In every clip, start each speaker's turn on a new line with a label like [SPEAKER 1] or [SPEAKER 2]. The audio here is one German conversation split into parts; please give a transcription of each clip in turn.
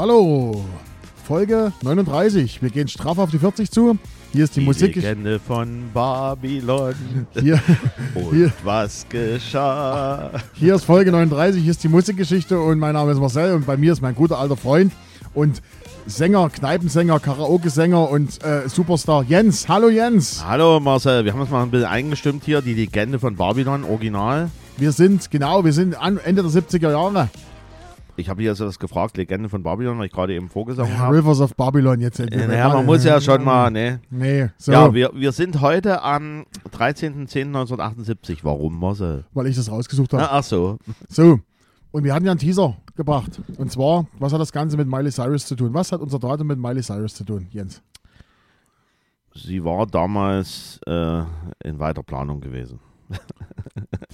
[SPEAKER 1] Hallo. Folge 39. Wir gehen straff auf die 40 zu. Hier ist die,
[SPEAKER 2] Die
[SPEAKER 1] Musik.
[SPEAKER 2] Legende von Babylon.
[SPEAKER 1] Hier,
[SPEAKER 2] Und
[SPEAKER 1] Hier.
[SPEAKER 2] was geschah?
[SPEAKER 1] hier ist Folge 39. Hier ist die Musikgeschichte und mein Name ist Marcel und bei mir ist mein guter alter Freund und Sänger, Kneipensänger, Karaoke-Sänger und äh, Superstar Jens. Hallo Jens.
[SPEAKER 2] Hallo Marcel, wir haben uns mal ein bisschen eingestimmt hier. Die Legende von Babylon, Original.
[SPEAKER 1] Wir sind, genau, wir sind Ende der 70er Jahre.
[SPEAKER 2] Ich habe hier so das gefragt, Legende von Babylon, weil ich gerade eben vorgesungen habe.
[SPEAKER 1] Rivers of Babylon jetzt.
[SPEAKER 2] Äh, Naja, man muss ja schon mal, ne?
[SPEAKER 1] Nee, so,
[SPEAKER 2] Ja, wir, wir sind heute am 13.10.1978. Warum, Marcel?
[SPEAKER 1] weil ich das rausgesucht habe.
[SPEAKER 2] Ach so.
[SPEAKER 1] So, und wir hatten ja einen Teaser gebracht. Und zwar, was hat das Ganze mit Miley Cyrus zu tun? Was hat unser Datum mit Miley Cyrus zu tun, Jens?
[SPEAKER 2] Sie war damals äh, in weiter Planung gewesen.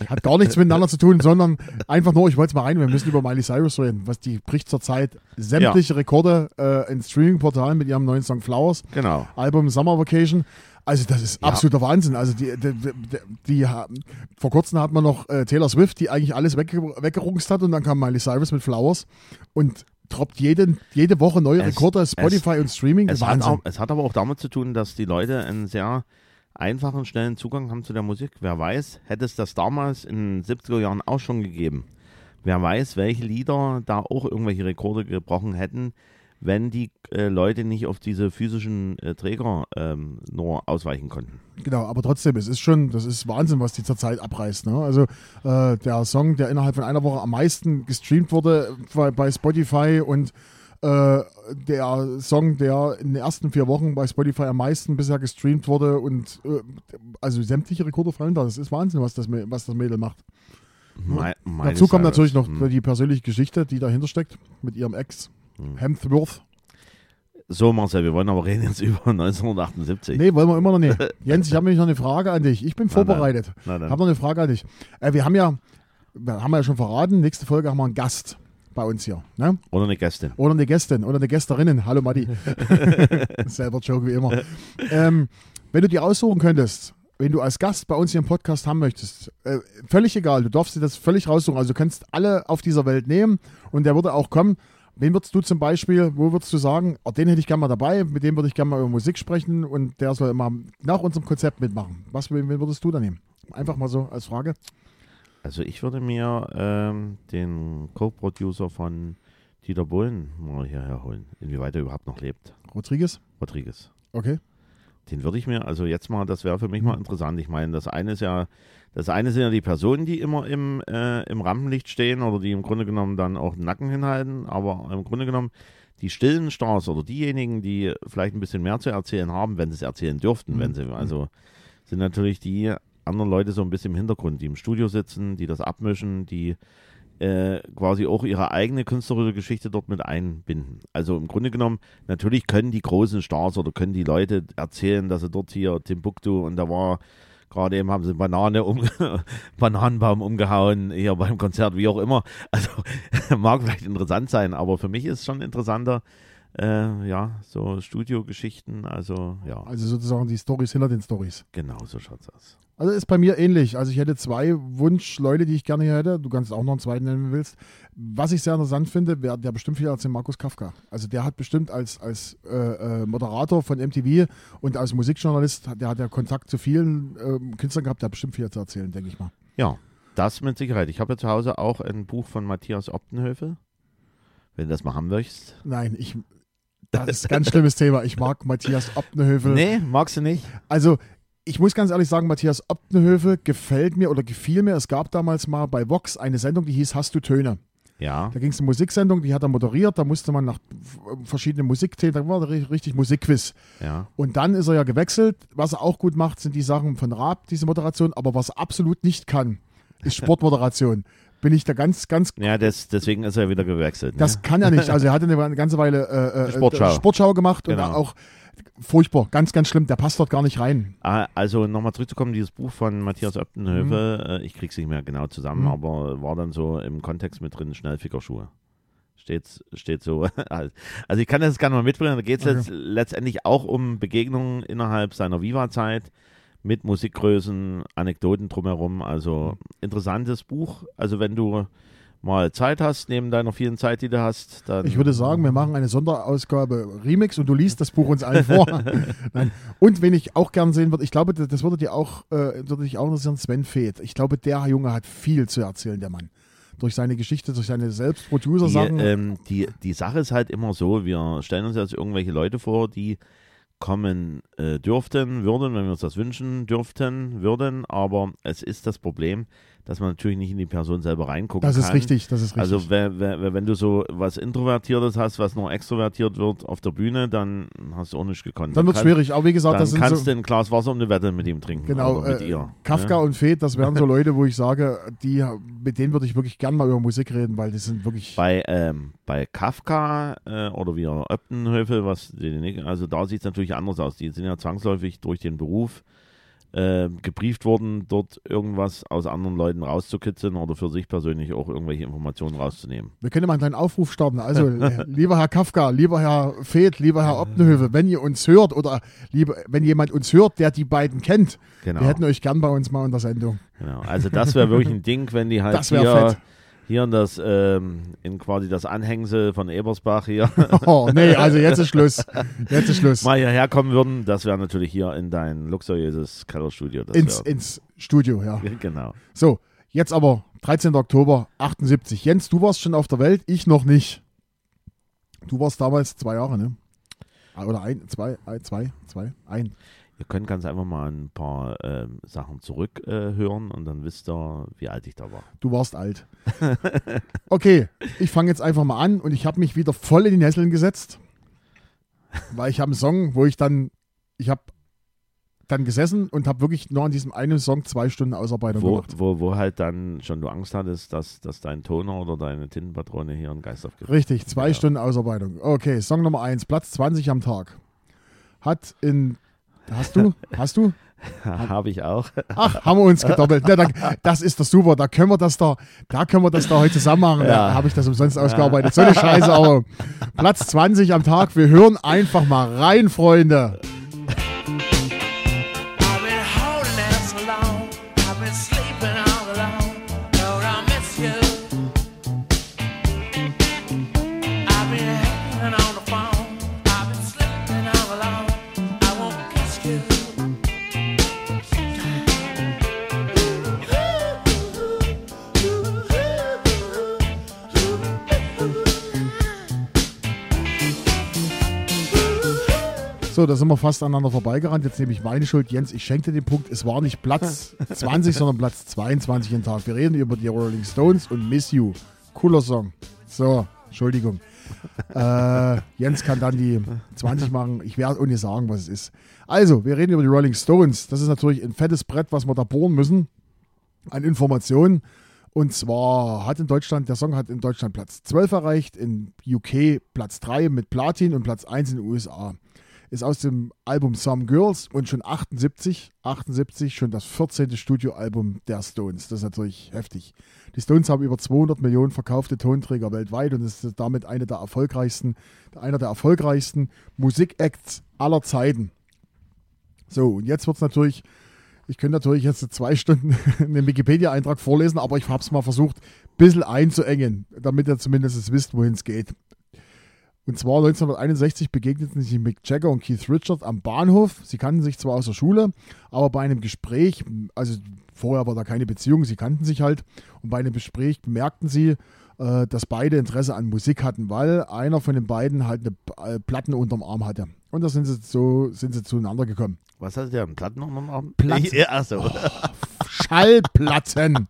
[SPEAKER 1] Hat gar nichts miteinander zu tun, sondern einfach nur, ich wollte es mal rein, wir müssen über Miley Cyrus reden. Was die bricht zurzeit sämtliche Rekorde äh, in Streaming-Portalen mit ihrem neuen Song Flowers,
[SPEAKER 2] Genau.
[SPEAKER 1] Album Summer Vacation. Also das ist
[SPEAKER 2] Ja.
[SPEAKER 1] absoluter Wahnsinn. Also die, die, die, die vor kurzem hat man noch äh, Taylor Swift, die eigentlich alles wegge weggerungst hat und dann kam Miley Cyrus mit Flowers und droppt jeden, jede Woche neue
[SPEAKER 2] Es-
[SPEAKER 1] Rekorde, Spotify und Streaming.
[SPEAKER 2] Es hat,
[SPEAKER 1] Wahnsinn.
[SPEAKER 2] auch, es hat aber auch damit zu tun, dass die Leute einen sehr einfachen, schnellen Zugang haben zu der Musik. Wer weiß, hätte es das damals in den 70er Jahren auch schon gegeben. Wer weiß, welche Lieder da auch irgendwelche Rekorde gebrochen hätten, wenn die äh, Leute nicht auf diese physischen äh, Träger ähm, nur ausweichen konnten.
[SPEAKER 1] Genau, aber trotzdem, es ist schon, das ist Wahnsinn, was die zurzeit abreißt. Ne? Also äh, der Song, der innerhalb von einer Woche am meisten gestreamt wurde bei, bei Spotify und äh, der Song, der in den ersten vier Wochen bei Spotify am meisten bisher gestreamt wurde und äh, also sämtliche Rekorde fallen da. Das ist Wahnsinn, was das, was das Mädel macht.
[SPEAKER 2] Me-
[SPEAKER 1] Dazu kommt natürlich noch
[SPEAKER 2] Hm.
[SPEAKER 1] die persönliche Geschichte, die dahinter steckt mit ihrem Ex,
[SPEAKER 2] Hm.
[SPEAKER 1] Hemsworth.
[SPEAKER 2] So, Marcel, wir wollen aber reden jetzt über 1978.
[SPEAKER 1] Nee, wollen wir immer noch nicht. Jens, ich habe nämlich noch eine Frage an dich. Ich bin vorbereitet. Ich habe noch eine Frage an dich. Äh, wir haben ja, wir haben ja schon verraten, nächste Folge haben wir einen Gast bei uns hier. Ne?
[SPEAKER 2] Oder eine Gästin.
[SPEAKER 1] Oder eine Gästin oder eine Gästerinnen. Hallo Matti. Selber Joke wie immer. Ähm, wenn du dir aussuchen könntest, wenn du als Gast bei uns hier im Podcast haben möchtest, äh, völlig egal, du darfst dir das völlig raussuchen. Also du kannst alle auf dieser Welt nehmen und der würde auch kommen. Wen würdest du zum Beispiel, wo würdest du sagen, oh, den hätte ich gerne mal dabei, mit dem würde ich gerne mal über Musik sprechen und der soll immer nach unserem Konzept mitmachen. Was wen würdest du da nehmen? Einfach mal so als Frage.
[SPEAKER 2] Also ich würde mir ähm, den Co-Producer von Dieter Bohlen mal hierher holen, inwieweit er überhaupt noch lebt.
[SPEAKER 1] Rodriguez?
[SPEAKER 2] Rodriguez.
[SPEAKER 1] Okay.
[SPEAKER 2] Den würde ich mir, also jetzt mal, das wäre für mich mal interessant. Ich meine, das eine ist ja, das eine sind ja die Personen, die immer im, äh, im Rampenlicht stehen oder die im Grunde genommen dann auch den Nacken hinhalten, aber im Grunde genommen die stillen Stars oder diejenigen, die vielleicht ein bisschen mehr zu erzählen haben, wenn sie es erzählen dürften,
[SPEAKER 1] Mhm.
[SPEAKER 2] wenn sie, also sind natürlich die anderen Leute so ein bisschen im Hintergrund, die im Studio sitzen, die das abmischen, die äh, quasi auch ihre eigene künstlerische Geschichte dort mit einbinden. Also im Grunde genommen, natürlich können die großen Stars oder können die Leute erzählen, dass sie dort hier Timbuktu und da war gerade eben haben sie Banane um, Bananenbaum umgehauen, hier beim Konzert, wie auch immer. Also mag vielleicht interessant sein, aber für mich ist schon interessanter, äh, ja, so Studiogeschichten, also ja,
[SPEAKER 1] Also sozusagen die Stories hinter den Stories.
[SPEAKER 2] genau so schaut's aus.
[SPEAKER 1] Also ist bei mir ähnlich. Also ich hätte zwei Wunschleute, die ich gerne hier hätte. Du kannst auch noch einen zweiten nennen, wenn du willst. Was ich sehr interessant finde, wer, der bestimmt viel als den Markus Kafka. Also der hat bestimmt als, als äh, äh, Moderator von MTV und als Musikjournalist, der hat ja Kontakt zu vielen ähm, Künstlern gehabt, der hat bestimmt viel zu erzählen, denke ich mal.
[SPEAKER 2] Ja, das mit Sicherheit. Ich habe ja zu Hause auch ein Buch von Matthias Optenhövel. Wenn du das mal haben möchtest.
[SPEAKER 1] Nein, ich, das ist ein ganz schlimmes Thema. Ich mag Matthias Optenhövel.
[SPEAKER 2] Nee, magst du nicht?
[SPEAKER 1] Also, ich muss ganz ehrlich sagen, Matthias Optenhövel gefällt mir oder gefiel mir. Es gab damals mal bei Vox eine Sendung, die hieß Hast du Töne?
[SPEAKER 2] Ja.
[SPEAKER 1] Da ging es eine Musiksendung, die hat er moderiert. Da musste man nach verschiedenen Musikthemen, da war ri- richtig Musikquiz.
[SPEAKER 2] Ja.
[SPEAKER 1] Und dann ist er ja gewechselt. Was er auch gut macht, sind die Sachen von Raab, diese Moderation. Aber was er absolut nicht kann, ist Sportmoderation. Bin ich da ganz, ganz
[SPEAKER 2] Ja, das, deswegen ist er wieder gewechselt.
[SPEAKER 1] das
[SPEAKER 2] ne?
[SPEAKER 1] kann er nicht. Also er hatte eine ganze Weile äh, äh,
[SPEAKER 2] Sportschau.
[SPEAKER 1] Sportschau gemacht und
[SPEAKER 2] Genau.
[SPEAKER 1] auch furchtbar, ganz, ganz schlimm. Der passt dort gar nicht rein.
[SPEAKER 2] Ah, Also nochmal zurückzukommen, dieses Buch von Matthias Optenhövel, äh, ich krieg's nicht mehr genau zusammen,
[SPEAKER 1] Mhm.
[SPEAKER 2] aber war dann so im Kontext mit drin, Schnellfickerschuhe. Steht, steht so. Also ich kann das gerne mal mitbringen. Da geht es
[SPEAKER 1] Okay.
[SPEAKER 2] letzt, letztendlich auch um Begegnungen innerhalb seiner Viva-Zeit mit Musikgrößen, Anekdoten drumherum. Also interessantes Buch. Also wenn du mal Zeit hast, neben deiner vielen Zeit, die du hast, dann.
[SPEAKER 1] Ich würde sagen, wir machen eine Sonderausgabe Remix und du liest das Buch uns allen vor. Und wen ich auch gern sehen würde, ich glaube, das würde dir auch, äh, würde dich auch interessieren, Sven Feth. Ich glaube, der Junge hat viel zu erzählen, der Mann. Durch seine Geschichte, durch seine Selbstproducer-Sachen.
[SPEAKER 2] Die, ähm, die, die Sache ist halt immer so, wir stellen uns jetzt irgendwelche Leute vor, die kommen äh, dürften, würden, wenn wir uns das wünschen dürften, würden, aber es ist das Problem, dass man natürlich nicht in die Person selber reingucken
[SPEAKER 1] das
[SPEAKER 2] kann.
[SPEAKER 1] ist richtig, das ist richtig.
[SPEAKER 2] Also wenn, wenn, wenn du so was Introvertiertes hast, was nur extrovertiert wird auf der Bühne, dann hast du auch nicht gekonnt.
[SPEAKER 1] dann wird es
[SPEAKER 2] kann-
[SPEAKER 1] schwierig. Aber wie gesagt,
[SPEAKER 2] Dann
[SPEAKER 1] das
[SPEAKER 2] kannst
[SPEAKER 1] so,
[SPEAKER 2] du ein Glas Wasser und eine Wette mit ihm trinken.
[SPEAKER 1] genau,
[SPEAKER 2] oder mit
[SPEAKER 1] äh,
[SPEAKER 2] ihr.
[SPEAKER 1] Kafka
[SPEAKER 2] ne?
[SPEAKER 1] und Feth, das wären so Leute, wo ich sage, die, mit denen würde ich wirklich gern mal über Musik reden, weil die sind wirklich.
[SPEAKER 2] Bei, ähm, bei Kafka äh, oder wie auch Öptenhöfel, was also da sieht es natürlich anders aus. Die sind ja zwangsläufig durch den Beruf äh, gebrieft worden, dort irgendwas aus anderen Leuten rauszukitzeln oder für sich persönlich auch irgendwelche Informationen rauszunehmen.
[SPEAKER 1] Wir können mal einen kleinen Aufruf starten. Also, äh, lieber Herr Kafka, lieber Herr Feth, lieber Herr Optenhöfe, wenn ihr uns hört oder lieber, wenn jemand uns hört, der die beiden kennt,
[SPEAKER 2] Genau.
[SPEAKER 1] wir hätten euch gern bei uns mal in der Sendung.
[SPEAKER 2] genau. Also das wäre wirklich ein Ding, wenn die halt
[SPEAKER 1] Das
[SPEAKER 2] hier,
[SPEAKER 1] fett.
[SPEAKER 2] Hier in das ähm, in quasi das Anhängsel von Ebersbach hier
[SPEAKER 1] Oh, nee, also jetzt ist Schluss. Jetzt ist Schluss.
[SPEAKER 2] mal hierher kommen würden. Das wäre natürlich hier in dein luxuriöses Kellerstudio.
[SPEAKER 1] Ins,
[SPEAKER 2] wär,
[SPEAKER 1] ins Studio, ja.
[SPEAKER 2] genau.
[SPEAKER 1] So, jetzt aber 13. Oktober 78. Jens, du warst schon auf der Welt, ich noch nicht. Du warst damals zwei Jahre, ne? Ah, Oder ein, zwei, ein, zwei, zwei, ein.
[SPEAKER 2] Ihr könnt ganz einfach mal ein paar ähm, Sachen zurückhören äh, und dann wisst ihr, wie alt ich da war.
[SPEAKER 1] Du warst alt. Okay, ich fange jetzt einfach mal an und ich habe mich wieder voll in die Nesseln gesetzt, weil ich habe einen Song, wo ich dann, ich habe dann gesessen und habe wirklich nur an diesem einen Song zwei Stunden Ausarbeitung
[SPEAKER 2] Wo,
[SPEAKER 1] gemacht.
[SPEAKER 2] wo, wo halt dann schon du Angst hattest, dass, dass dein Toner oder deine Tintenpatrone hier einen Geist aufgibt.
[SPEAKER 1] Richtig, zwei
[SPEAKER 2] Ja.
[SPEAKER 1] Stunden Ausarbeitung. Okay, Song Nummer eins, Platz 20 am Tag. Hat in, hast du, hast du?
[SPEAKER 2] Habe ich auch.
[SPEAKER 1] Ach, haben wir uns gedoppelt. Ja, da, das ist doch super. Da können wir das da, da können wir das da heute zusammen machen. Da
[SPEAKER 2] Ja.
[SPEAKER 1] habe ich das umsonst ausgearbeitet. So eine Scheiße, aber Platz 20 am Tag. Wir hören einfach mal rein, Freunde.
[SPEAKER 3] So,
[SPEAKER 1] da sind wir fast aneinander vorbeigerannt. Jetzt nehme ich meine Schuld. Jens, ich schenke dir den Punkt. Es war nicht Platz 20, sondern Platz 22 am Tag. Wir reden über die Rolling Stones und Miss You. Cooler Song. So, Entschuldigung. Äh, Jens kann dann die 20 machen. Ich werde nicht sagen, was es ist. Also, wir reden über die Rolling Stones. Das ist natürlich ein fettes Brett, was wir da bohren müssen an Informationen. Und zwar hat in Deutschland, der Song hat in Deutschland Platz 12 erreicht, in UK Platz 3 mit Platin und Platz 1 in den USA. Ist aus dem Album Some Girls und schon 78, 78 schon das 14. Studioalbum der Stones. Das ist natürlich heftig. Die Stones haben über 200 Millionen verkaufte Tonträger weltweit und ist damit eine der erfolgreichsten, einer der erfolgreichsten Musikacts aller Zeiten. So, und jetzt wird es natürlich ich könnte natürlich jetzt zwei Stunden einen Wikipedia-Eintrag vorlesen, aber ich habe es mal versucht, ein bisschen einzuengen, damit ihr zumindest wisst, wohin es geht. Und zwar 1961 begegneten sich Mick Jagger und Keith Richards am Bahnhof. Sie kannten sich zwar aus der Schule, aber bei einem Gespräch, also vorher war da keine Beziehung, sie kannten sich halt, und bei einem Gespräch bemerkten sie, äh, dass beide Interesse an Musik hatten, weil einer von den beiden halt eine äh, Platten unterm Arm hatte. Und da sind sie so sind sie zueinander gekommen.
[SPEAKER 2] Was hast du denn? Platten am Abend?
[SPEAKER 1] Platten.
[SPEAKER 2] Ja, achso.
[SPEAKER 1] Schallplatten.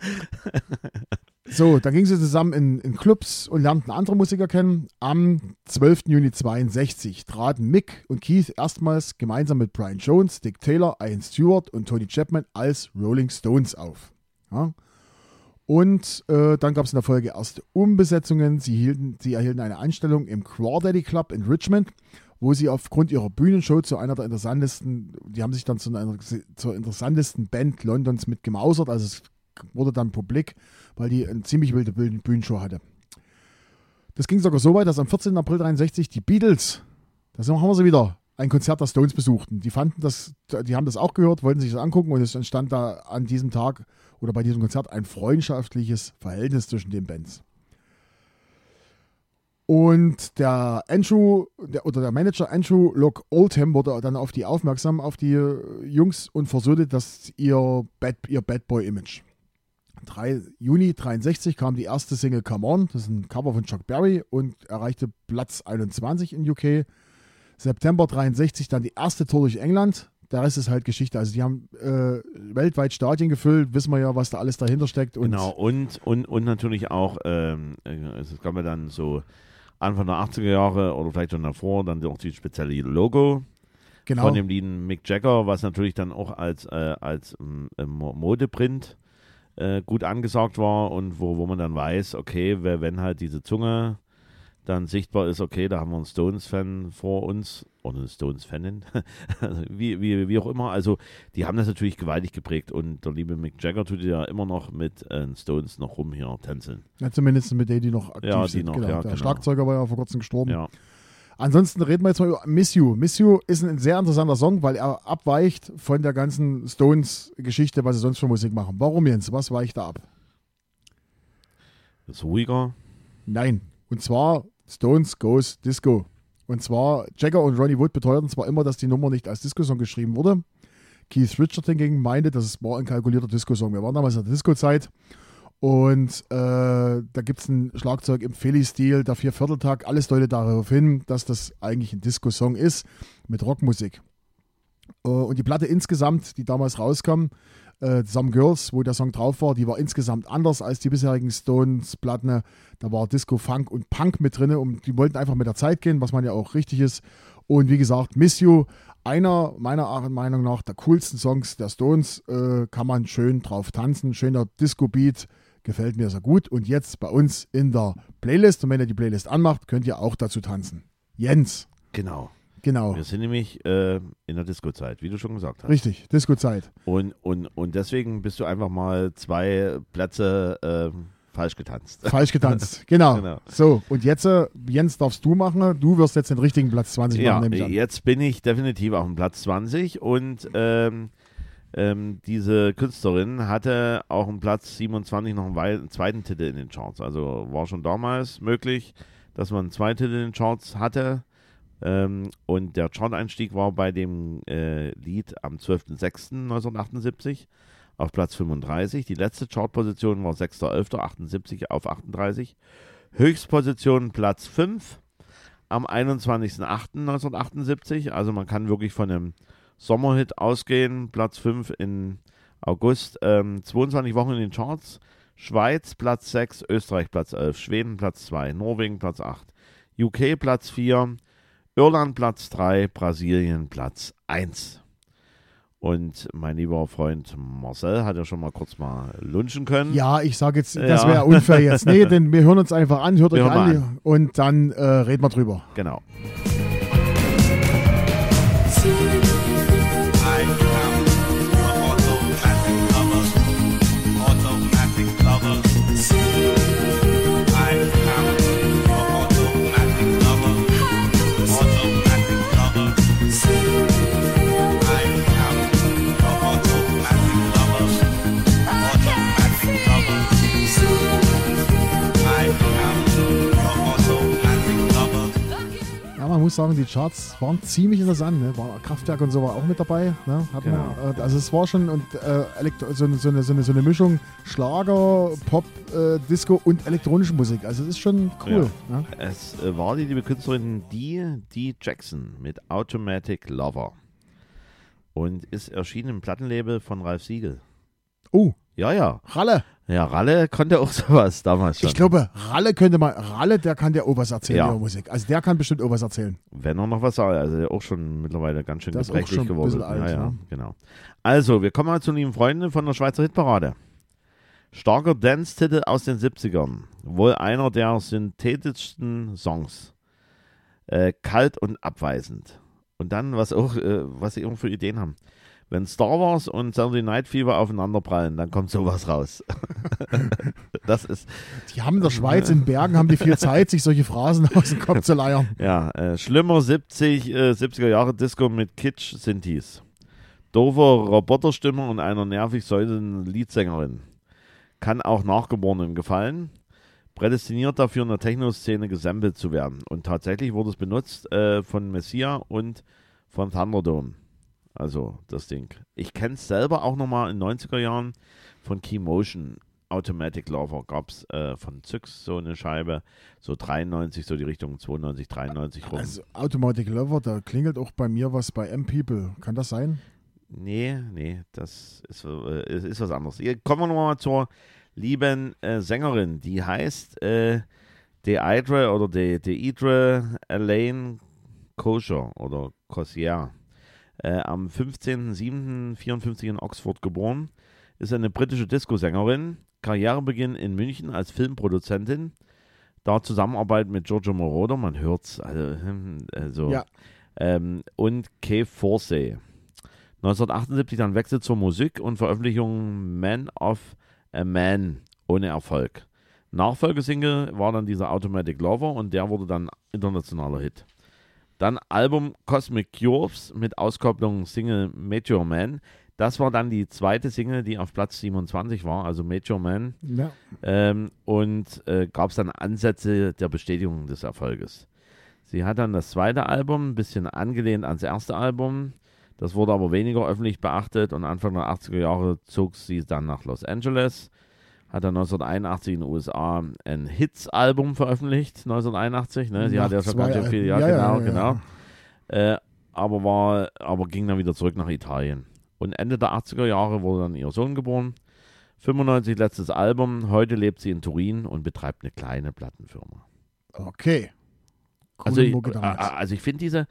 [SPEAKER 1] So, dann gingen sie zusammen in, in Clubs und lernten andere Musiker kennen. Am 12. Juni 62 traten Mick und Keith erstmals gemeinsam mit Brian Jones, Dick Taylor, Ian Stewart und Tony Chapman als Rolling Stones auf. Ja. Und äh, dann gab es in der Folge erste Umbesetzungen. Sie, hielten, sie erhielten eine Anstellung im Crawdaddy Club in Richmond, wo sie aufgrund ihrer Bühnenshow zu einer der interessantesten, die haben sich dann zu einer, zur interessantesten Band Londons mit gemausert. Also es wurde dann publik, weil die eine ziemlich wilde Bühnen- Bühnenshow hatte. Das ging sogar so weit, dass am 14. April 63 die Beatles, da haben wir sie wieder, ein Konzert der Stones besuchten. Die fanden das, die haben das auch gehört, wollten sich das angucken und es entstand da an diesem Tag oder bei diesem Konzert ein freundschaftliches Verhältnis zwischen den Bands. Und der Andrew, der, oder der Manager Andrew Locke Oldham wurde dann auf die aufmerksam, auf die äh, Jungs und versöhnte das ihr Bad, ihr Bad Boy Image. 3, Juni 63 kam die erste Single Come On, das ist ein Cover von Chuck Berry und erreichte Platz 21 in UK. September 63 dann die erste Tour durch England. Der Rest ist halt Geschichte. Also die haben äh, weltweit Stadien gefüllt, wissen wir ja, was da alles dahinter steckt. Und
[SPEAKER 2] Genau, und, und, und natürlich auch, ähm, äh, es gab ja dann so Anfang der 80er Jahre oder vielleicht schon davor, dann auch die spezielle Logo
[SPEAKER 1] genau.
[SPEAKER 2] von dem lieben Mick Jagger, was natürlich dann auch als, äh, als ähm, äh, Mo- Modeprint äh, gut angesagt war und wo, wo man dann weiß, okay, wer, wenn halt diese Zunge dann sichtbar ist, okay, da haben wir einen Stones-Fan vor uns oder eine Stones-Fanin, also wie, wie, wie auch immer. Also die haben das natürlich gewaltig geprägt und der liebe Mick Jagger tut ja immer noch mit äh, Stones noch rum hier tänzeln.
[SPEAKER 1] Ja, zumindest mit denen, die noch aktiv
[SPEAKER 2] Ja, die
[SPEAKER 1] sind.
[SPEAKER 2] noch,
[SPEAKER 1] genau.
[SPEAKER 2] ja,
[SPEAKER 1] der
[SPEAKER 2] genau.
[SPEAKER 1] Schlagzeuger war ja vor kurzem gestorben.
[SPEAKER 2] Ja,
[SPEAKER 1] Ansonsten reden wir jetzt mal über Miss You. Miss You ist ein sehr interessanter Song, weil er abweicht von der ganzen Stones-Geschichte, was sie sonst für Musik machen. Warum, Jens? Was weicht da ab?
[SPEAKER 2] ist ruhiger.
[SPEAKER 1] Nein. Und zwar Stones Goes Disco. Und zwar Jagger und Ronnie Wood beteuerten zwar immer, dass die Nummer nicht als Disco-Song geschrieben wurde. Keith Richard hingegen meinte, dass es war ein kalkulierter Disco-Song. Wir waren damals in der Disco-Zeit und äh, da gibt es ein Schlagzeug im Philly-Stil, der Viervierteltag. Alles deutet darauf hin, dass das eigentlich ein Disco-Song ist mit Rockmusik. Äh, und die Platte insgesamt, die damals rauskam, äh, Some Girls, wo der Song drauf war, die war insgesamt anders als die bisherigen Stones-Platten. Da war Disco, Funk und Punk mit drin und die wollten einfach mit der Zeit gehen, was man ja auch richtig ist. Und wie gesagt, Miss You, einer meiner Meinung nach der coolsten Songs der Stones, äh, kann man schön drauf tanzen, schöner Disco-Beat, gefällt mir sehr gut. Und jetzt bei uns in der Playlist, und wenn ihr die Playlist anmacht, könnt ihr auch dazu tanzen. Jens,
[SPEAKER 2] Genau.
[SPEAKER 1] genau,
[SPEAKER 2] Wir sind nämlich äh, in der Disco-Zeit, wie du schon gesagt hast.
[SPEAKER 1] richtig, Disco-Zeit.
[SPEAKER 2] Und, und, und deswegen bist du einfach mal zwei Plätze ähm, falsch getanzt.
[SPEAKER 1] Falsch getanzt, genau.
[SPEAKER 2] Genau.
[SPEAKER 1] So, und jetzt, äh, Jens, darfst du machen. Du wirst jetzt den richtigen Platz 20
[SPEAKER 2] Ja,
[SPEAKER 1] machen, an.
[SPEAKER 2] jetzt bin ich definitiv auf dem Platz 20 und ähm, ähm, diese Künstlerin hatte auch einen Platz 27 noch einen, wei- einen zweiten Titel in den Charts. Also war schon damals möglich, dass man zwei Titel in den Charts hatte. Ähm, und der Chart-Einstieg war bei dem äh, Lied am 12.06.1978 auf Platz 35. Die letzte Chartposition war 6.11.78 auf 38. Höchstposition Platz 5 am 21.08.1978. Also man kann wirklich von einem Sommerhit ausgehen. Platz 5 in August. Ähm, 22 Wochen in den Charts. Schweiz Platz 6, Österreich Platz 11, Schweden Platz 2, Norwegen Platz 8, UK Platz 4, Irland Platz 3, Brasilien Platz 1. Und mein lieber Freund Marcel hat ja schon mal kurz mal lunchen können.
[SPEAKER 1] Ja, ich sage jetzt, das
[SPEAKER 2] Ja.
[SPEAKER 1] wäre unfair jetzt. Nee, denn wir hören uns einfach an, hört
[SPEAKER 2] Wir
[SPEAKER 1] euch
[SPEAKER 2] hören
[SPEAKER 1] an, und dann äh, reden wir drüber.
[SPEAKER 2] Genau.
[SPEAKER 1] Muss sagen, die Charts waren ziemlich interessant. Ne? War Kraftwerk und so war auch mit dabei. Ne?
[SPEAKER 2] Genau.
[SPEAKER 1] man, äh, also es war schon und, äh, so, eine- so, eine, so, eine, so eine Mischung Schlager, Pop, äh, Disco und elektronische Musik. Also es ist schon cool. Ne?
[SPEAKER 2] Es äh, war die liebe Künstlerin Dee Dee Jackson mit Automatic Lover. Und ist erschienen im Plattenlabel von Ralf Siegel.
[SPEAKER 1] Oh,
[SPEAKER 2] Ja, ja.
[SPEAKER 1] Ralle.
[SPEAKER 2] Ja, Ralle konnte auch sowas damals schon.
[SPEAKER 1] Ich glaube, Ralle könnte mal, Ralle, der kann dir auch was erzählen
[SPEAKER 2] Ja.
[SPEAKER 1] über Musik. Also der kann bestimmt was erzählen.
[SPEAKER 2] Wenn er noch was sagt, also der auch schon mittlerweile ganz schön
[SPEAKER 1] Der
[SPEAKER 2] gebrechlich geworden.
[SPEAKER 1] alt,
[SPEAKER 2] ja, ja,
[SPEAKER 1] ne?
[SPEAKER 2] genau. Also, wir kommen mal zu lieben Freunden von der Schweizer Hitparade. Starker Dance-Titel aus den 70ern. Wohl einer der synthetischsten Songs. Äh, kalt und abweisend. Und dann, was auch, äh, was sie auch für Ideen haben. Wenn Star Wars und Saturday Night Fever aufeinanderprallen, dann kommt sowas raus. das ist,
[SPEAKER 1] Die haben in der Schweiz, in Bergen, haben die viel Zeit, sich solche Phrasen aus dem Kopf zu leiern.
[SPEAKER 2] ja, äh, schlimmer 70, äh, 70er Jahre Disco mit Kitsch Synthes. Doofer Roboterstimme und einer nervig säuselnden Leadsängerin. Kann auch Nachgeborenen gefallen. Prädestiniert dafür in der Techno-Szene gesampelt zu werden. Und tatsächlich wurde es benutzt äh, von Messia und von Thunderdome. Also das Ding. Ich kenne es selber auch nochmal in den 90er Jahren von Keymotion. Automatic Lover gab es äh, von Zyx so eine Scheibe, so 93, so die Richtung 92, 93 rum.
[SPEAKER 1] Also Automatic Lover, da klingelt auch bei mir was bei M-People. Kann das sein?
[SPEAKER 2] Nee, nee, das ist, äh, ist, ist was anderes. Hier kommen wir nochmal zur lieben äh, Sängerin. Die heißt äh, Deidre oder De Deidre Elaine Kosher oder Cossier. Äh, am 15.07.54 in Oxford geboren. Ist eine britische Disco-Sängerin. Karrierebeginn in München als Filmproduzentin. Da Zusammenarbeit mit Giorgio Moroder, man hört's. Also, also,
[SPEAKER 1] Ja.
[SPEAKER 2] ähm, und Kay Forsey. 1978 dann Wechsel zur Musik und Veröffentlichung Man of a Man ohne Erfolg. Nachfolgesingle war dann dieser Automatic Lover und der wurde dann internationaler Hit. Dann Album Cosmic Cures mit Auskopplung Single Meteor Man. Das war dann die zweite Single, die auf Platz 27 war, also Meteor Man.
[SPEAKER 1] Ja.
[SPEAKER 2] Ähm, und äh, gab es dann Ansätze der Bestätigung des Erfolges. Sie hat dann das zweite Album, ein bisschen angelehnt ans erste Album. Das wurde aber weniger öffentlich beachtet und Anfang der 80er Jahre zog sie dann nach Los Angeles. Hat dann 1981 in den USA ein Hits-Album veröffentlicht, 1981. Ne? Sie
[SPEAKER 1] Nach
[SPEAKER 2] hat ja schon ganz schön viel, ja,
[SPEAKER 1] Ja,
[SPEAKER 2] genau,
[SPEAKER 1] ja,
[SPEAKER 2] genau. Äh, aber, war, aber ging dann wieder zurück nach Italien. Und Ende der 80er Jahre wurde dann ihr Sohn geboren. 95 letztes Album. Heute lebt sie in Turin und betreibt eine kleine Plattenfirma.
[SPEAKER 1] Okay. Coole
[SPEAKER 2] Also ich, äh,
[SPEAKER 1] damals.
[SPEAKER 2] also ich finde diese,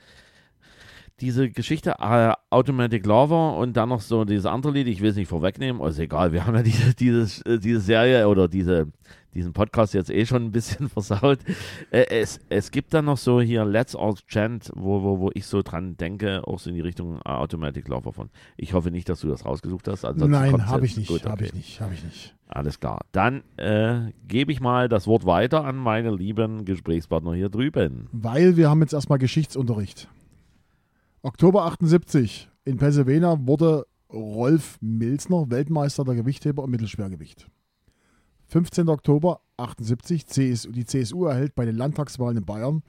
[SPEAKER 2] diese Geschichte äh, Automatic Lover und dann noch so dieses andere Lied, ich will es nicht vorwegnehmen, ist egal, wir haben ja diese, dieses, äh, diese Serie oder diese, diesen Podcast jetzt eh schon ein bisschen versaut. Äh, es, es gibt dann noch so hier Let's All Chant, wo, wo, wo ich so dran denke, auch so in die Richtung äh, Automatic Lover von. Ich hoffe nicht, dass du das rausgesucht hast. ansonsten
[SPEAKER 1] Nein, habe ich nicht.
[SPEAKER 2] Gut, okay.
[SPEAKER 1] ich nicht. Habe ich nicht.
[SPEAKER 2] Alles klar. Dann äh, gebe ich mal das Wort weiter an meine lieben Gesprächspartner hier drüben.
[SPEAKER 1] Weil wir haben jetzt erstmal Geschichtsunterricht. Oktober 78 in Pennsylvania wurde Rolf Milzner Weltmeister der Gewichtheber im Mittelschwergewicht. 15. Oktober 78 CSU, die CSU erhält bei den Landtagswahlen in Bayern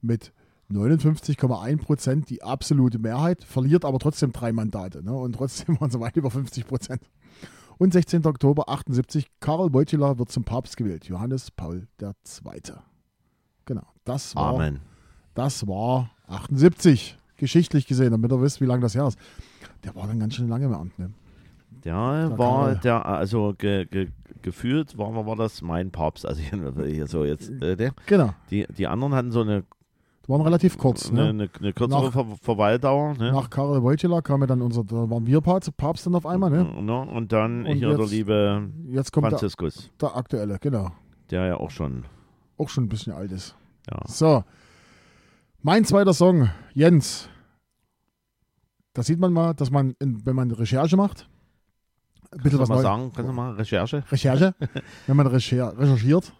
[SPEAKER 1] mit 59,1 Prozent die absolute Mehrheit, verliert aber trotzdem drei Mandate ne? und trotzdem waren sie weit über 50 Prozent. Und 16. Oktober 78 Karl Wojtyla wird zum Papst gewählt, Johannes Paul II. Genau, das war
[SPEAKER 2] Amen.
[SPEAKER 1] das war 78, geschichtlich gesehen, damit ihr wisst, wie lange das her ist. Der war dann ganz schön lange im Amt. Ne?
[SPEAKER 2] Der
[SPEAKER 1] Der
[SPEAKER 2] war der, also ge, ge, gefühlt war, war das mein Papst. Also hier, so jetzt, äh, der,
[SPEAKER 1] Genau,
[SPEAKER 2] die, die anderen hatten so eine,
[SPEAKER 1] die waren relativ kurz. Ne?
[SPEAKER 2] eine, eine kürzere
[SPEAKER 1] Nach-
[SPEAKER 2] Ver Verweildauer. Ne?
[SPEAKER 1] Nach Karl Wojtyla kam ja dann unser, da waren wir Papst, Papst dann auf einmal. Ne?
[SPEAKER 2] Ne? Und dann
[SPEAKER 1] Und
[SPEAKER 2] hier der
[SPEAKER 1] jetzt
[SPEAKER 2] liebe
[SPEAKER 1] Jetzt kommt der,
[SPEAKER 2] Franziskus,
[SPEAKER 1] der aktuelle, genau.
[SPEAKER 2] der ja auch schon,
[SPEAKER 1] Auch schon ein bisschen alt ist.
[SPEAKER 2] ja.
[SPEAKER 1] So, mein zweiter Song, Jens. Da sieht man mal, dass man, in, wenn man Recherche macht, ein bisschen was
[SPEAKER 2] mal
[SPEAKER 1] Neues.
[SPEAKER 2] sagen, kannst du mal Recherche?
[SPEAKER 1] Recherche, wenn man recher recherchiert,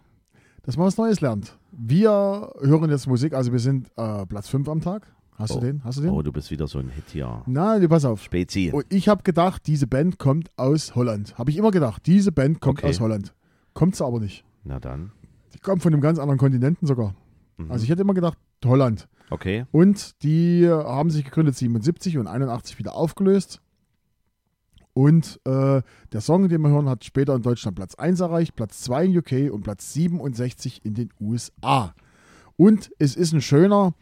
[SPEAKER 1] dass man was Neues lernt. Wir hören jetzt Musik, also wir sind äh, Platz 5 am Tag. Hast
[SPEAKER 2] Oh.
[SPEAKER 1] du den? Hast du den?
[SPEAKER 2] Oh, du bist wieder so ein Hit hier.
[SPEAKER 1] Nee, pass auf.
[SPEAKER 2] Spezi.
[SPEAKER 1] Und ich habe gedacht, diese Band kommt aus Holland. Habe ich immer gedacht, diese Band kommt
[SPEAKER 2] Okay.
[SPEAKER 1] aus Holland. Kommt sie aber nicht.
[SPEAKER 2] Na dann.
[SPEAKER 1] Die kommt von einem ganz anderen Kontinenten sogar.
[SPEAKER 2] Mhm.
[SPEAKER 1] Also ich hätte immer gedacht, Holland.
[SPEAKER 2] Okay.
[SPEAKER 1] Und die haben sich gegründet 77 und 81 wieder aufgelöst. Und äh, der Song, den wir hören, hat später in Deutschland Platz 1 erreicht, Platz 2 in UK und Platz 67 in den USA. Und es ist ein schöner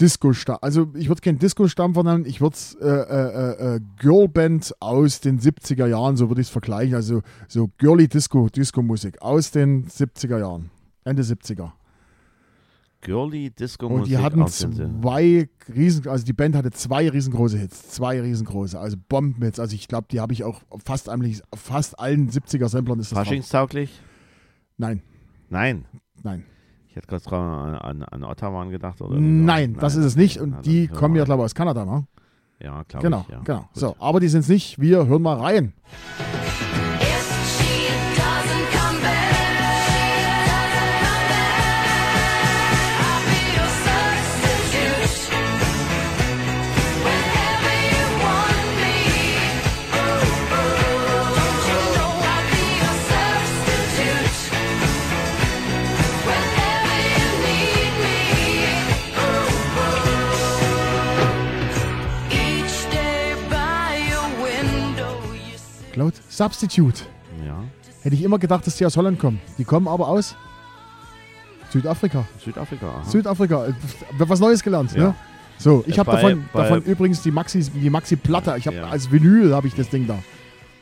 [SPEAKER 1] Disco-Stampf. Also ich würde keinen Disco-Stampfer nennen, ich würde es äh, äh, äh, Girlband aus den 70er Jahren, so würde ich es vergleichen. Also so girly Disco, Disco-Musik aus den 70er Jahren, Ende 70er.
[SPEAKER 2] Girly Disco
[SPEAKER 1] Und die
[SPEAKER 2] Musik
[SPEAKER 1] hatten zwei riesen, also die Band hatte zwei riesengroße Hits, zwei riesengroße, also Bombenhits. Also ich glaube, die habe ich auch fast, eigentlich, fast allen 70er Samplern ist das.
[SPEAKER 2] Faschingstauglich?
[SPEAKER 1] Nein,
[SPEAKER 2] Nein.
[SPEAKER 1] nein,
[SPEAKER 2] Ich hätte gerade dran an, an, an Ottawa gedacht. Oder so.
[SPEAKER 1] nein, das ist es nicht.
[SPEAKER 2] Na,
[SPEAKER 1] Und
[SPEAKER 2] dann
[SPEAKER 1] die kommen ja, glaube ich, aus Kanada, ne?
[SPEAKER 2] Ja, glaube
[SPEAKER 1] Genau,
[SPEAKER 2] ich. Ja.
[SPEAKER 1] genau.
[SPEAKER 2] Gut.
[SPEAKER 1] So, aber die sind es nicht. Wir hören mal rein.
[SPEAKER 4] If Substitute.
[SPEAKER 2] Ja,
[SPEAKER 1] Hätte ich immer gedacht, dass die aus Holland kommen. Die kommen aber aus Südafrika.
[SPEAKER 2] Südafrika. aha.
[SPEAKER 1] Südafrika. Äh, Was Neues gelernt,
[SPEAKER 2] Ja.
[SPEAKER 1] ne? So, ich
[SPEAKER 2] Äh,
[SPEAKER 1] habe davon, davon übrigens die Maxi, die Maxi-Platte. Ich habe
[SPEAKER 2] Ja.
[SPEAKER 1] als Vinyl habe ich das Ding da.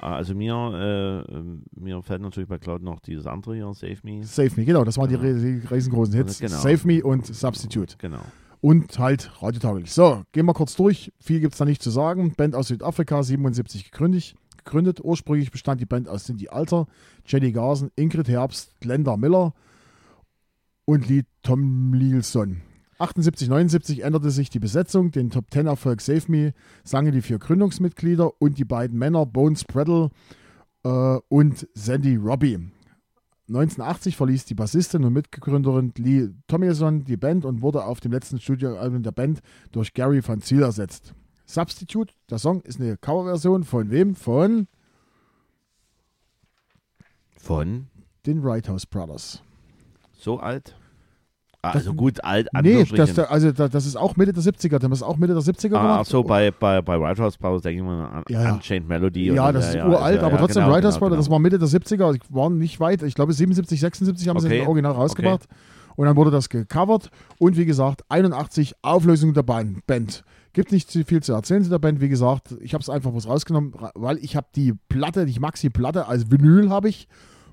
[SPEAKER 2] Ah, Also mir, äh, mir fällt natürlich bei Cloud noch dieses andere hier, Save Me.
[SPEAKER 1] Save Me, genau, das waren die, ri- die riesengroßen Hits.
[SPEAKER 2] Genau.
[SPEAKER 1] Save Me und Substitute.
[SPEAKER 2] Genau.
[SPEAKER 1] Und halt radiotauglich. So, gehen wir kurz durch. Viel gibt es da nicht zu sagen. Band aus Südafrika, 77 gegründet. Gegründet. Ursprünglich bestand die Band aus Cindy Alter, Jenny Garson, Ingrid Herbst, Glenda Miller und Lee Tomlinson. 78, 79 änderte sich die Besetzung. Den Top Ten Erfolg Save Me sangen die vier Gründungsmitglieder und die beiden Männer Bones Brettel äh, und Sandy Robbie. 1980 verließ die Bassistin und Mitgründerin Lee Tomlinson die Band und wurde auf dem letzten Studioalbum der Band durch Gary Van Ziel ersetzt. Substitute, der Song ist eine Coverversion von wem? Von
[SPEAKER 2] Von
[SPEAKER 1] den Right House Brothers.
[SPEAKER 2] so alt? Ah,
[SPEAKER 1] Das-
[SPEAKER 2] also gut, alt,
[SPEAKER 1] Nee, das, also da- das ist auch Mitte der 70er. Die haben das auch Mitte der 70er
[SPEAKER 2] Ah,
[SPEAKER 1] gemacht.
[SPEAKER 2] ach so, bei, bei, bei White House Brothers denke ich mal an
[SPEAKER 1] Ja, ja.
[SPEAKER 2] Unchained Melody.
[SPEAKER 1] ja, das ist uralt,
[SPEAKER 2] ja,
[SPEAKER 1] aber
[SPEAKER 2] ja,
[SPEAKER 1] trotzdem
[SPEAKER 2] genau,
[SPEAKER 1] Right House
[SPEAKER 2] genau,
[SPEAKER 1] Brothers, das
[SPEAKER 2] genau.
[SPEAKER 1] war Mitte der 70er, die waren nicht weit. Ich glaube 77, 76 haben sie
[SPEAKER 2] Okay.
[SPEAKER 1] im Original rausgebracht. Und dann wurde das gecovert. Und wie gesagt, 81 Auflösung der Ban- Band. Gibt nicht zu viel zu erzählen zu der Band. Wie gesagt, ich habe es einfach was rausgenommen, ra- weil ich habe die Platte, die Maxi-Platte als Vinyl habe ich.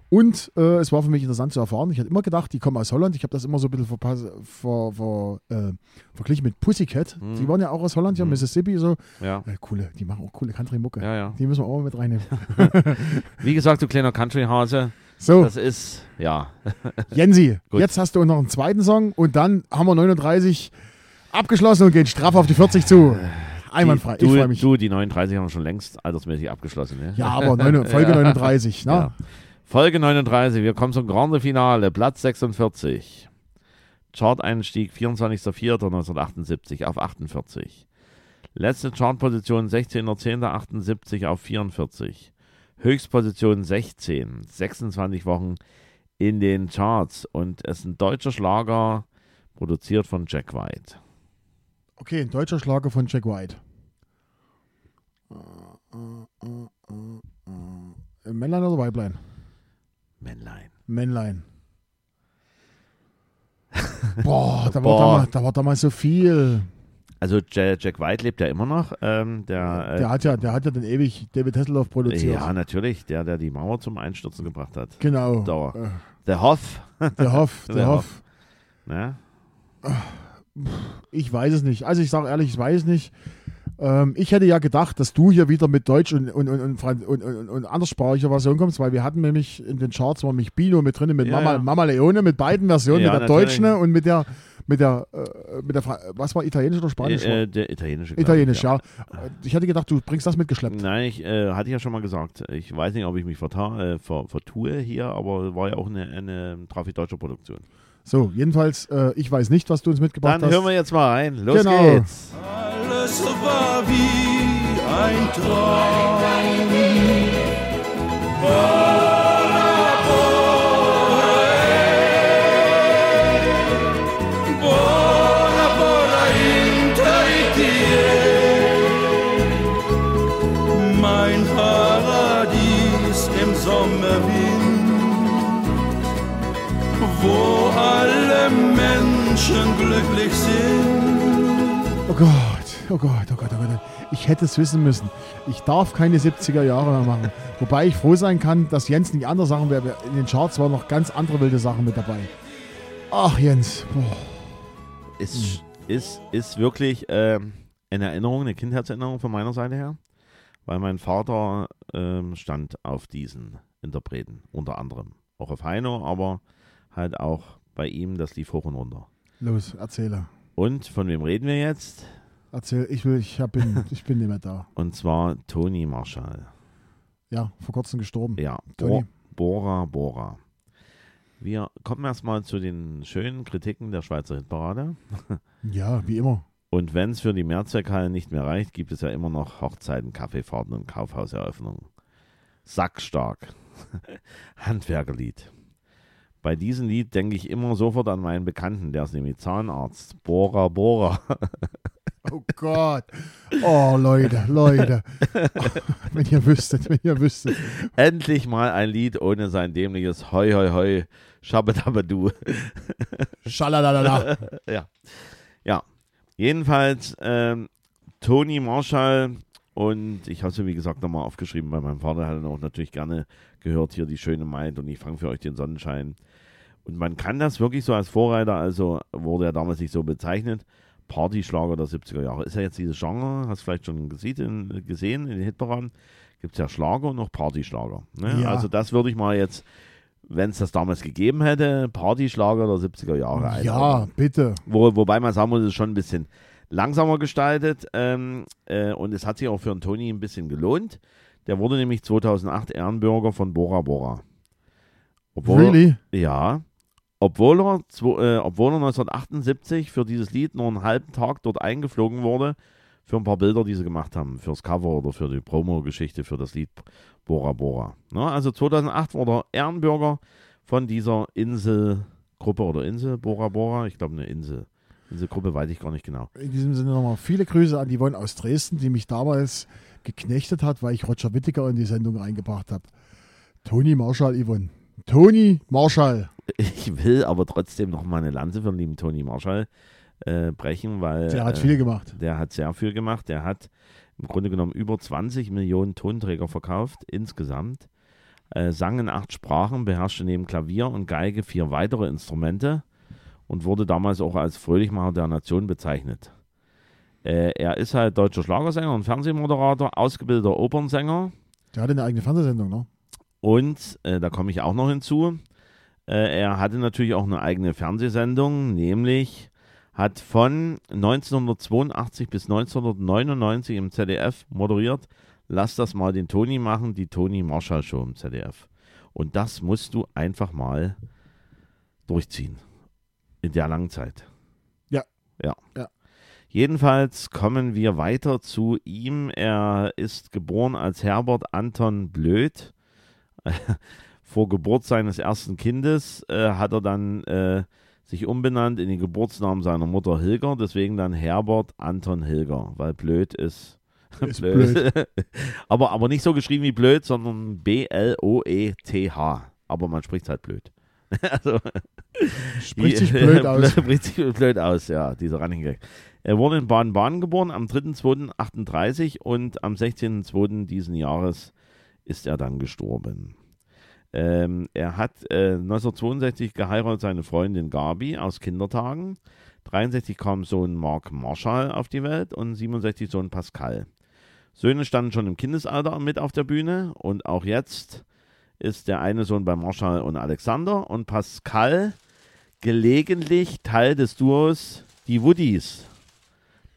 [SPEAKER 1] Und äh, es war für mich interessant zu erfahren. Ich hatte immer gedacht, die kommen aus Holland. Ich habe das immer so ein bisschen ver, ver, äh, verglichen mit Pussycat.
[SPEAKER 2] Mhm.
[SPEAKER 1] Die waren ja auch aus Holland, ja,
[SPEAKER 2] Mhm.
[SPEAKER 1] Mississippi. So.
[SPEAKER 2] Ja,
[SPEAKER 1] Äh, coole, die machen auch coole Country-Mucke.
[SPEAKER 2] ja, ja.
[SPEAKER 1] Die müssen wir auch mal mit reinnehmen.
[SPEAKER 2] Wie gesagt, du kleiner Country-Hase,
[SPEAKER 1] So,
[SPEAKER 2] das ist, ja,
[SPEAKER 1] Jensi, jetzt hast du noch einen zweiten Song und dann haben wir 39 abgeschlossen und gehen straff auf die 40 zu. Einwandfrei.
[SPEAKER 2] Die,
[SPEAKER 1] ich
[SPEAKER 2] du,
[SPEAKER 1] freue mich.
[SPEAKER 2] Du, die 39 haben wir schon längst altersmäßig abgeschlossen. Ne?
[SPEAKER 1] Ja, aber neun, Folge 39. Ne?
[SPEAKER 2] Ja. Folge 39, wir kommen zum Grande Finale, Platz 46. Chart-Einstieg 24.04.1978 auf 48. Letzte Chartposition 16.10.78 auf 44. Höchstposition 16, 26 Wochen in den Charts und es ist ein deutscher Schlager, produziert von Jack White.
[SPEAKER 1] Okay, ein deutscher Schlager von Jack White. Äh, äh, äh. Männlein oder Weiblein?
[SPEAKER 2] Männlein.
[SPEAKER 1] Männlein. Boah, da war,
[SPEAKER 2] Boah.
[SPEAKER 1] Damals, da war damals so viel.
[SPEAKER 2] Also Ja- Jack White lebt ja immer noch. Ähm, der, äh,
[SPEAKER 1] Der hat ja, der hat ja dann ewig David Hasselhoff produziert.
[SPEAKER 2] ja, natürlich, der, der die Mauer zum Einstürzen gebracht hat.
[SPEAKER 1] Genau.
[SPEAKER 2] Dauer.
[SPEAKER 1] Äh,
[SPEAKER 2] Der Hoff.
[SPEAKER 1] Der Hoff, der,
[SPEAKER 2] Der
[SPEAKER 1] Hoff.
[SPEAKER 2] Ne?
[SPEAKER 1] Ich weiß es nicht. Also ich sage ehrlich, ich weiß es nicht. Ähm, ich hätte ja gedacht, dass du hier wieder mit Deutsch und, und, und, und, und, und, und anderssprachiger Version kommst, weil wir hatten nämlich in den Charts war mich Bino mit drin, mit
[SPEAKER 2] Ja,
[SPEAKER 1] Mama,
[SPEAKER 2] ja.
[SPEAKER 1] Mama Leone, mit beiden Versionen,
[SPEAKER 2] Ja,
[SPEAKER 1] mit der
[SPEAKER 2] natürlich.
[SPEAKER 1] deutschen und mit der, mit der, äh, mit der, Fra- was war italienisch oder spanisch?
[SPEAKER 2] Äh, äh, der italienische.
[SPEAKER 1] italienisch,
[SPEAKER 2] ich,
[SPEAKER 1] ja. Ich hätte gedacht, du bringst das mitgeschleppt.
[SPEAKER 2] Nein, ich äh, hatte ja schon mal gesagt, ich weiß nicht, ob ich mich verta äh, ver vertue hier, aber war ja auch eine, eine Trafi deutsche Produktion.
[SPEAKER 1] So, jedenfalls, äh, ich weiß nicht, was du uns mitgebracht
[SPEAKER 2] Dann
[SPEAKER 1] hast.
[SPEAKER 2] hören wir jetzt mal rein. Los
[SPEAKER 1] Genau.
[SPEAKER 2] geht's.
[SPEAKER 5] Alles war wie ein Traum.
[SPEAKER 1] Gott, oh Gott, oh Gott. Ich hätte es wissen müssen. Ich darf keine 70er Jahre mehr machen. Wobei ich froh sein kann, dass Jens nicht andere Sachen wäre. In den Charts waren noch ganz andere wilde Sachen mit dabei. Ach, Jens. Boah.
[SPEAKER 2] Ist, ist, ist wirklich ähm, eine Erinnerung, eine Kindheitserinnerung von meiner Seite her, weil mein Vater ähm, stand auf diesen Interpreten, unter anderem. Auch auf Heino, aber halt auch bei ihm, das lief hoch und runter.
[SPEAKER 1] Los, erzähle.
[SPEAKER 2] Und von wem reden wir jetzt?
[SPEAKER 1] Erzähl, ich will, ich hab, bin, ich bin nicht mehr da.
[SPEAKER 2] Und zwar Toni Marshall.
[SPEAKER 1] Ja, vor kurzem gestorben.
[SPEAKER 2] Ja,
[SPEAKER 1] Toni.
[SPEAKER 2] Bo Bora Bora. Wir kommen erstmal zu den schönen Kritiken der Schweizer Hitparade.
[SPEAKER 1] Ja, wie immer.
[SPEAKER 2] Und wenn es für die Mehrzweckhallen nicht mehr reicht, gibt es ja immer noch Hochzeiten, Kaffeefahrten und Kaufhauseröffnungen. Sackstark. Handwerkerlied. Bei diesem Lied denke ich immer sofort an meinen Bekannten, der ist nämlich Zahnarzt. Bora Bora.
[SPEAKER 1] Oh Gott. Oh, Leute, Leute. wenn ihr wüsstet, wenn ihr wüsstet.
[SPEAKER 2] Endlich mal ein Lied ohne sein dämliches Hoi Hoi Hoi Schabadabadu.
[SPEAKER 1] Schalalala.
[SPEAKER 2] ja. Ja. Jedenfalls ähm, Toni Marshall und ich habe es wie gesagt nochmal aufgeschrieben, weil mein Vater hat dann auch natürlich gerne gehört hier die schöne Maid und ich fange für euch den Sonnenschein. Und man kann das wirklich so als Vorreiter, also wurde er damals nicht so bezeichnet, Partyschlager der 70er Jahre. Ist ja jetzt dieses Genre, hast du vielleicht schon gesehen, gesehen in den Hitparaden, gibt es ja Schlager und noch Partyschlager. Ne?
[SPEAKER 1] Ja.
[SPEAKER 2] Also das würde ich mal jetzt, wenn es das damals gegeben hätte, Partyschlager der 70er Jahre
[SPEAKER 1] Ja,
[SPEAKER 2] einordnen.
[SPEAKER 1] bitte.
[SPEAKER 2] Wo, wobei man sagen muss, es ist schon ein bisschen langsamer gestaltet ähm, äh, und es hat sich auch für einen Toni ein bisschen gelohnt. Der wurde nämlich 2008 Ehrenbürger von Bora Bora. Obwohl,
[SPEAKER 1] Really?
[SPEAKER 2] Ja. Obwohl er, äh, obwohl er 1978 für dieses Lied nur einen halben Tag dort eingeflogen wurde, für ein paar Bilder, die sie gemacht haben, fürs Cover oder für die Promo-Geschichte für das Lied Bora Bora. Ne? Also 2008 wurde er Ehrenbürger von dieser Inselgruppe oder Insel Bora Bora. Ich glaube, eine Insel. Inselgruppe weiß ich gar nicht genau.
[SPEAKER 1] In diesem Sinne nochmal viele Grüße an die Yvonne aus Dresden, die mich damals geknechtet hat, weil ich Roger Whittaker in die Sendung reingebracht habe. Toni Marshall, Yvonne. Toni Marshall.
[SPEAKER 2] Ich will aber trotzdem noch mal eine Lanze für den lieben Toni Marshall äh, brechen, weil
[SPEAKER 1] Der hat
[SPEAKER 2] äh,
[SPEAKER 1] viel gemacht.
[SPEAKER 2] Der hat sehr viel gemacht. Der hat im Grunde genommen über 20 Millionen Tonträger verkauft insgesamt. Äh, sang in acht Sprachen, beherrschte neben Klavier und Geige vier weitere Instrumente und wurde damals auch als Fröhlichmacher der Nation bezeichnet. Äh, er ist halt deutscher Schlagersänger und Fernsehmoderator, ausgebildeter Opernsänger
[SPEAKER 1] Der hatte eine eigene Fernsehsendung, ne?
[SPEAKER 2] und äh, da komme ich auch noch hinzu. Äh, er hatte natürlich auch eine eigene Fernsehsendung, nämlich hat von 1982 bis 1999 im ZDF moderiert. Lass das mal den Toni machen, die Toni Marshall Show im ZDF. Und das musst du einfach mal durchziehen. In der langen Zeit.
[SPEAKER 1] Ja.
[SPEAKER 2] Ja.
[SPEAKER 1] Ja.
[SPEAKER 2] Jedenfalls kommen wir weiter zu ihm. Er ist geboren als Herbert Anton Blöd. Vor Geburt seines ersten Kindes äh, hat er dann äh, sich umbenannt in den Geburtsnamen seiner Mutter Hilger, deswegen dann Herbert Anton Hilger, weil Blöd ist,
[SPEAKER 1] Ist blöd.
[SPEAKER 2] aber, aber nicht so geschrieben wie blöd, sondern B-L-O-E-T-H. Aber man spricht halt blöd. also,
[SPEAKER 1] Spricht sich blöd aus.
[SPEAKER 2] Spricht sich blöd aus, ja, dieser Running Gag. Er wurde in Baden-Baden geboren am 3.2.38 und am 16.2. diesen Jahres ist er dann gestorben. Ähm, er hat äh, 1962 geheiratet seine Freundin Gabi aus Kindertagen. 63 kam Sohn Mark Marshall auf die Welt und 67 Sohn Pascal. Söhne standen schon im Kindesalter mit auf der Bühne und auch jetzt ist der eine Sohn bei Marshall und Alexander und Pascal gelegentlich Teil des Duos Die Woodies.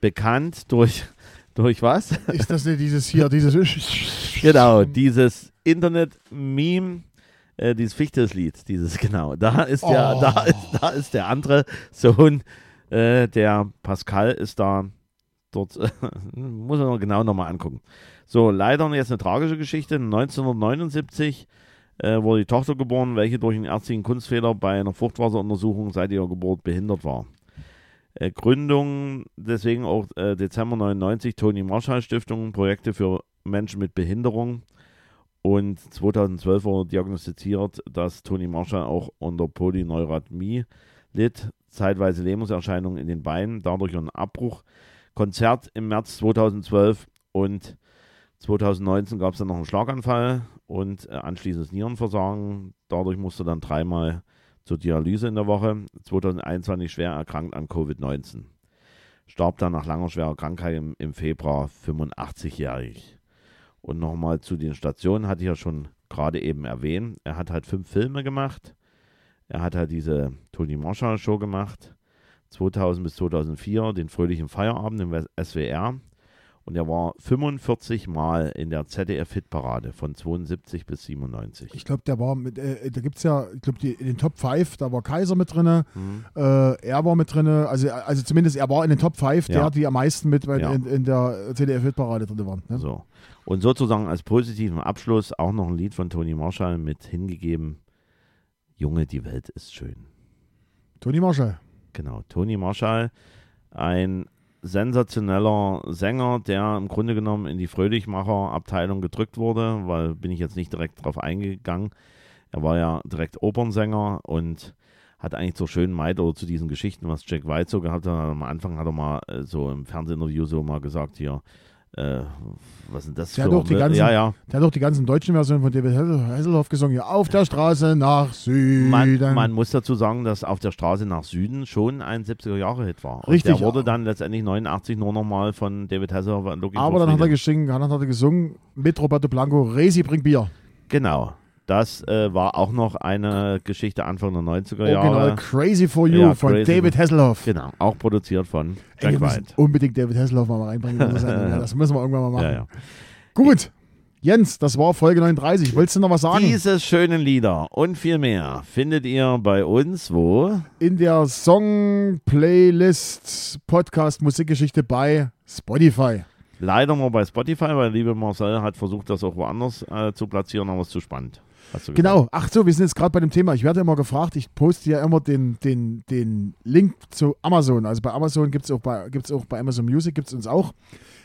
[SPEAKER 2] Bekannt durch, durch was?
[SPEAKER 1] Ist das nicht dieses hier, dieses.
[SPEAKER 2] Genau, dieses Internet-Meme, äh, dieses Fichtes-Lied, dieses, genau. Da ist der,
[SPEAKER 1] Oh.
[SPEAKER 2] da ist, da ist der andere Sohn, äh, der Pascal ist da dort, muss man noch genau nochmal angucken. So, leider jetzt eine tragische Geschichte. 1979 äh, wurde die Tochter geboren, welche durch einen ärztlichen Kunstfehler bei einer Fruchtwasseruntersuchung seit ihrer Geburt behindert war. Äh, Gründung, deswegen auch äh, Dezember 99, Toni Marshall Stiftung, Projekte für Menschen mit Behinderung. Und 2012 wurde diagnostiziert, dass Toni Marshall auch unter Polyneurathmie litt, zeitweise Lähmungserscheinungen in den Beinen, dadurch ein Abbruch. Konzert im März 2012 und 2019 gab es dann noch einen Schlaganfall und äh, anschließend das Nierenversagen. Dadurch musste dann dreimal zur Dialyse in der Woche. 2021 schwer erkrankt an Covid-19. Starb dann nach langer schwerer Krankheit im, im Februar 85-jährig. Und nochmal zu den Stationen, hatte ich ja schon gerade eben erwähnt. Er hat halt fünf Filme gemacht. Er hat halt diese Tony Marshall Show gemacht. 2000 bis 2004 den fröhlichen Feierabend im SWR und er war 45 Mal in der ZDF-Hitparade von 72 bis 97.
[SPEAKER 1] Ich glaube, der war mit, äh, da gibt es ja, ich glaube, in den Top 5, da war Kaiser mit drin,
[SPEAKER 2] Mhm.
[SPEAKER 1] äh, er war mit drin, also, also zumindest er war in den Top 5, der,
[SPEAKER 2] Ja.
[SPEAKER 1] die am meisten mit
[SPEAKER 2] Ja.
[SPEAKER 1] in, in der CDF-Hitparade drin waren. Ne?
[SPEAKER 2] So. Und sozusagen als positiven Abschluss auch noch ein Lied von Toni Marshall mit hingegeben. Junge, die Welt ist schön.
[SPEAKER 1] Toni Marshall.
[SPEAKER 2] Genau, Toni Marshall, ein sensationeller Sänger, der im Grunde genommen in die Fröhlichmacher-Abteilung gedrückt wurde, weil bin ich jetzt nicht direkt drauf eingegangen. Er war ja direkt Opernsänger und hat eigentlich zur schönen Maid oder zu diesen Geschichten, was Jack White so gehabt hat. Am Anfang hat er mal äh, so im Fernsehinterview so mal gesagt hier, äh, was sind das
[SPEAKER 1] Der
[SPEAKER 2] für
[SPEAKER 1] hat doch die ganzen-
[SPEAKER 2] ja, ja.
[SPEAKER 1] Der hat auch die ganzen deutschen Versionen von David Hasselhoff gesungen. Hier, auf der Straße nach Süden.
[SPEAKER 2] Man, man muss dazu sagen, dass auf der Straße nach Süden schon ein 70er-Jahre-Hit war. Und
[SPEAKER 1] Richtig.
[SPEAKER 2] Der wurde dann letztendlich 89 nur nochmal von David Hasselhoff und Lucky
[SPEAKER 1] Aber dann hat er, gesungen, dann hat er gesungen mit Roberto Blanco, Resi bringt Bier.
[SPEAKER 2] Genau. Das äh, war auch noch eine Geschichte Anfang der 90er
[SPEAKER 1] Original
[SPEAKER 2] Jahre.
[SPEAKER 1] Crazy for You
[SPEAKER 2] Ja,
[SPEAKER 1] von
[SPEAKER 2] Crazy
[SPEAKER 1] David Hasselhoff.
[SPEAKER 2] Genau, auch produziert von
[SPEAKER 1] Ey,
[SPEAKER 2] Jack White.
[SPEAKER 1] unbedingt David Hasselhoff mal reinbringen. das müssen wir irgendwann mal machen.
[SPEAKER 2] Ja, ja.
[SPEAKER 1] Gut. Jens, das war Folge 39. Wolltest du noch was sagen?
[SPEAKER 2] Diese schönen Lieder und viel mehr findet ihr bei uns wo?
[SPEAKER 1] In der Song-Playlist Podcast Musikgeschichte bei Spotify.
[SPEAKER 2] Leider nur bei Spotify, weil liebe Marcel hat versucht, das auch woanders äh, zu platzieren, aber es ist zu spannend.
[SPEAKER 1] Genau. Ach so, wir sind jetzt gerade bei dem Thema. Ich werde immer gefragt, ich poste ja immer den, den, den Link zu Amazon. Also bei Amazon gibt es auch, bei- auch bei Amazon Music, gibt es uns auch.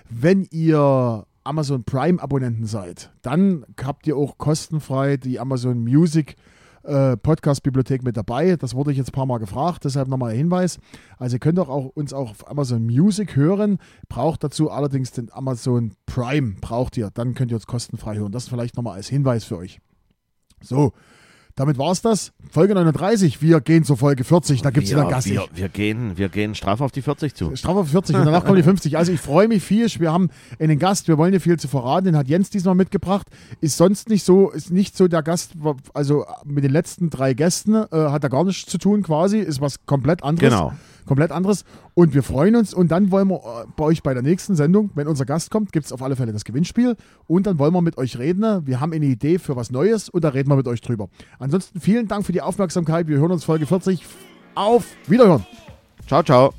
[SPEAKER 1] Wenn ihr Amazon Prime-Abonnenten seid, dann habt ihr auch kostenfrei die Amazon Music äh, Podcast-Bibliothek mit dabei. Das wurde ich jetzt ein paar Mal gefragt, deshalb nochmal der Hinweis. Also ihr könnt auch, auch uns auch auf Amazon Music hören, braucht dazu allerdings den Amazon Prime, braucht ihr. Dann könnt ihr uns kostenfrei hören. Das vielleicht nochmal als Hinweis für euch. So, damit war's das. Folge 39. Wir gehen zur Folge 40. Da gibt's
[SPEAKER 2] wir,
[SPEAKER 1] wieder Gast.
[SPEAKER 2] wir, wir, gehen, wir gehen straff auf die 40 zu.
[SPEAKER 1] Strafe auf 40 und danach kommen die 50. Also ich freue mich viel. Wir haben einen Gast, wir wollen dir viel zu verraten. Den hat Jens diesmal mitgebracht. Ist sonst nicht so, ist nicht so der Gast, also mit den letzten drei Gästen äh, hat er gar nichts zu tun quasi. Ist was komplett anderes.
[SPEAKER 2] Genau.
[SPEAKER 1] Komplett anderes. Und wir freuen uns. Und dann wollen wir äh, bei euch bei der nächsten Sendung, wenn unser Gast kommt, gibt es auf alle Fälle das Gewinnspiel. Und dann wollen wir mit euch reden. Wir haben eine Idee für was Neues und da reden wir mit euch drüber. Ansonsten vielen Dank für die Aufmerksamkeit. Wir hören uns Folge 40. Auf Wiederhören.
[SPEAKER 2] Ciao, ciao.